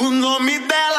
O nome dela